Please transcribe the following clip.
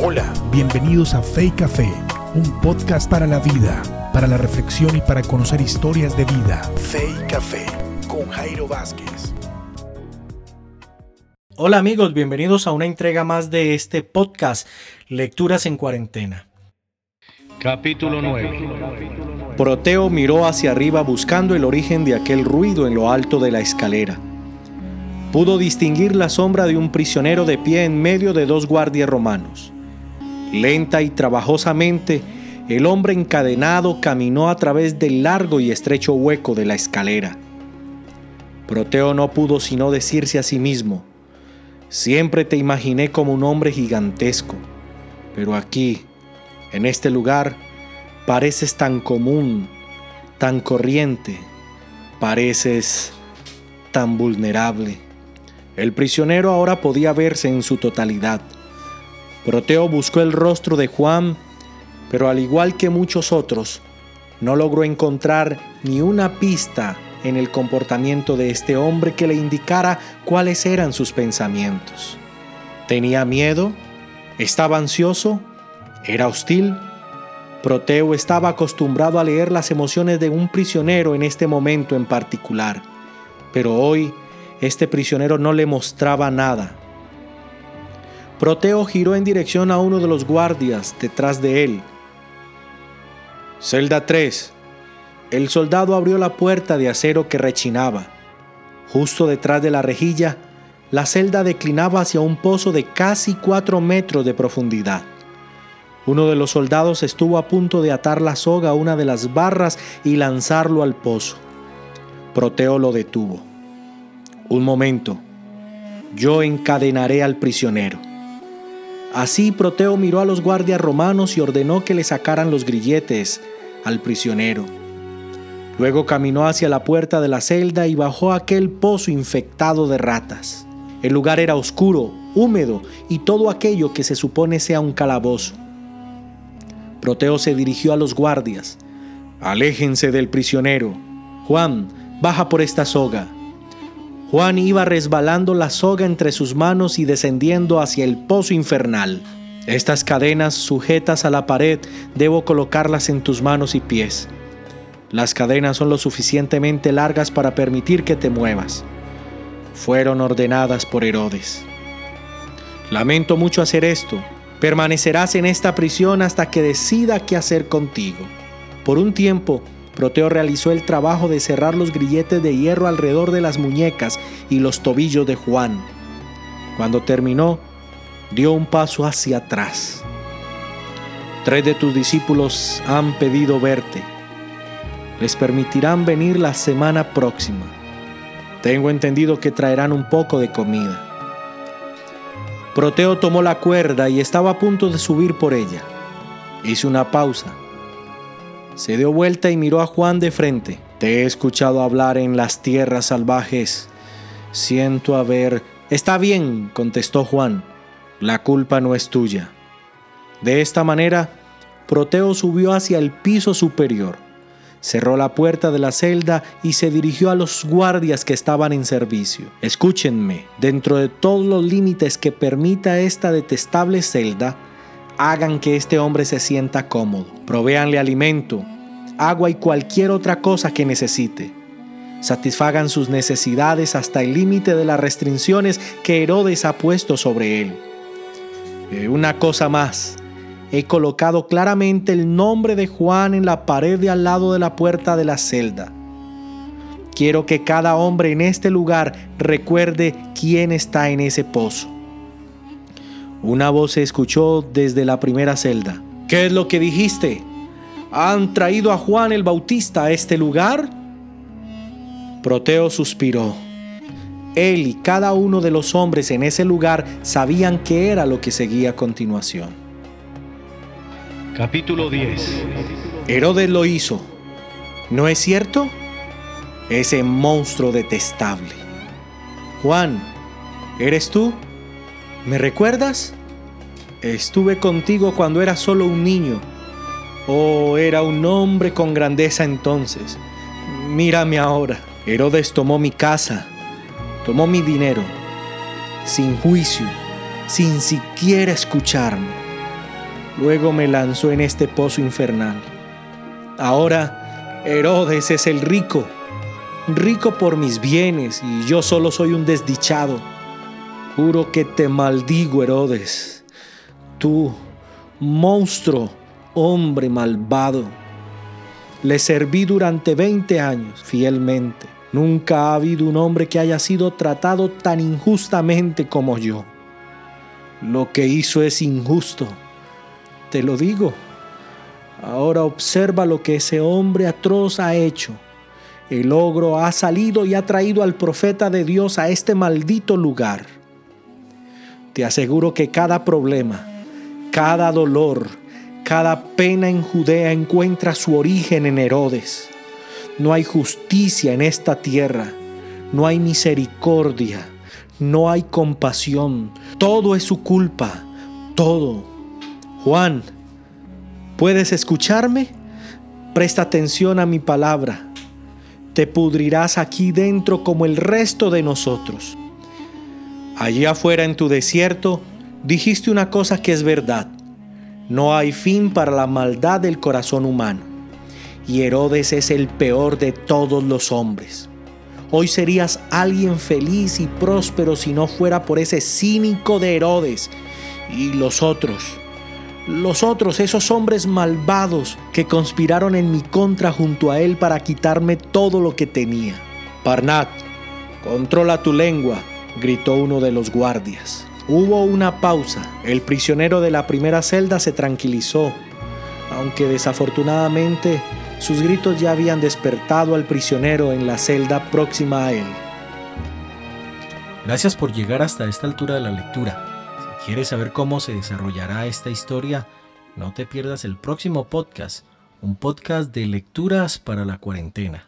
Hola, bienvenidos a Fe y Café, un podcast para la vida, para la reflexión y para conocer historias de vida. Fe y Café con Jairo Vázquez. Hola amigos, bienvenidos a una entrega más de este podcast, Lecturas en Cuarentena. Capítulo 9 Proteo miró hacia arriba buscando el origen de aquel ruido en lo alto de la escalera. Pudo distinguir la sombra de un prisionero de pie en medio de dos guardias romanos. Lenta y trabajosamente, el hombre encadenado caminó a través del largo y estrecho hueco de la escalera. Proteo no pudo sino decirse a sí mismo, siempre te imaginé como un hombre gigantesco, pero aquí, en este lugar, pareces tan común, tan corriente, pareces tan vulnerable. El prisionero ahora podía verse en su totalidad Proteo buscó el rostro de Juan, pero al igual que muchos otros, no logró encontrar ni una pista en el comportamiento de este hombre que le indicara cuáles eran sus pensamientos. ¿Tenía miedo? ¿Estaba ansioso? ¿Era hostil? Proteo estaba acostumbrado a leer las emociones de un prisionero en este momento en particular, pero hoy este prisionero no le mostraba nada. Proteo giró en dirección a uno de los guardias detrás de él. Celda 3. El soldado abrió la puerta de acero que rechinaba. Justo detrás de la rejilla, la celda declinaba hacia un pozo de casi cuatro metros de profundidad. Uno de los soldados estuvo a punto de atar la soga a una de las barras y lanzarlo al pozo. Proteo lo detuvo. Un momento. Yo encadenaré al prisionero. Así Proteo miró a los guardias romanos y ordenó que le sacaran los grilletes al prisionero. Luego caminó hacia la puerta de la celda y bajó aquel pozo infectado de ratas. El lugar era oscuro, húmedo y todo aquello que se supone sea un calabozo. Proteo se dirigió a los guardias. Aléjense del prisionero. Juan, baja por esta soga. Juan iba resbalando la soga entre sus manos y descendiendo hacia el pozo infernal. Estas cadenas sujetas a la pared debo colocarlas en tus manos y pies. Las cadenas son lo suficientemente largas para permitir que te muevas. Fueron ordenadas por Herodes. Lamento mucho hacer esto. Permanecerás en esta prisión hasta que decida qué hacer contigo. Por un tiempo, Proteo realizó el trabajo de cerrar los grilletes de hierro alrededor de las muñecas y los tobillos de Juan. Cuando terminó, dio un paso hacia atrás. Tres de tus discípulos han pedido verte. Les permitirán venir la semana próxima. Tengo entendido que traerán un poco de comida. Proteo tomó la cuerda y estaba a punto de subir por ella. Hice una pausa se dio vuelta y miró a Juan de frente. Te he escuchado hablar en las tierras salvajes. Siento haber... Está bien, contestó Juan. La culpa no es tuya. De esta manera, Proteo subió hacia el piso superior, cerró la puerta de la celda y se dirigió a los guardias que estaban en servicio. Escúchenme, dentro de todos los límites que permita esta detestable celda, hagan que este hombre se sienta cómodo, provéanle alimento, agua y cualquier otra cosa que necesite. Satisfagan sus necesidades hasta el límite de las restricciones que Herodes ha puesto sobre él. Eh, una cosa más, he colocado claramente el nombre de Juan en la pared de al lado de la puerta de la celda. Quiero que cada hombre en este lugar recuerde quién está en ese pozo. Una voz se escuchó desde la primera celda. ¿Qué es lo que dijiste? ¿Han traído a Juan el Bautista a este lugar? Proteo suspiró. Él y cada uno de los hombres en ese lugar sabían qué era lo que seguía a continuación. Capítulo 10 Herodes lo hizo. ¿No es cierto? Ese monstruo detestable. Juan, ¿eres tú? ¿Me recuerdas? Estuve contigo cuando era solo un niño. Oh, era un hombre con grandeza entonces. Mírame ahora. Herodes tomó mi casa, tomó mi dinero, sin juicio, sin siquiera escucharme. Luego me lanzó en este pozo infernal. Ahora Herodes es el rico, rico por mis bienes y yo solo soy un desdichado. Juro que te maldigo, Herodes. Tú, monstruo, hombre malvado. Le serví durante 20 años fielmente. Nunca ha habido un hombre que haya sido tratado tan injustamente como yo. Lo que hizo es injusto. Te lo digo. Ahora observa lo que ese hombre atroz ha hecho. El ogro ha salido y ha traído al profeta de Dios a este maldito lugar. Te aseguro que cada problema, cada dolor, cada pena en Judea encuentra su origen en Herodes. No hay justicia en esta tierra, no hay misericordia, no hay compasión. Todo es su culpa, todo. Juan, ¿puedes escucharme? Presta atención a mi palabra. Te pudrirás aquí dentro como el resto de nosotros. Allí afuera en tu desierto dijiste una cosa que es verdad. No hay fin para la maldad del corazón humano. Y Herodes es el peor de todos los hombres. Hoy serías alguien feliz y próspero si no fuera por ese cínico de Herodes y los otros. Los otros, esos hombres malvados que conspiraron en mi contra junto a él para quitarme todo lo que tenía. Parnat, controla tu lengua, gritó uno de los guardias. Hubo una pausa. El prisionero de la primera celda se tranquilizó, aunque desafortunadamente sus gritos ya habían despertado al prisionero en la celda próxima a él. Gracias por llegar hasta esta altura de la lectura. Si quieres saber cómo se desarrollará esta historia, no te pierdas el próximo podcast, un podcast de lecturas para la cuarentena.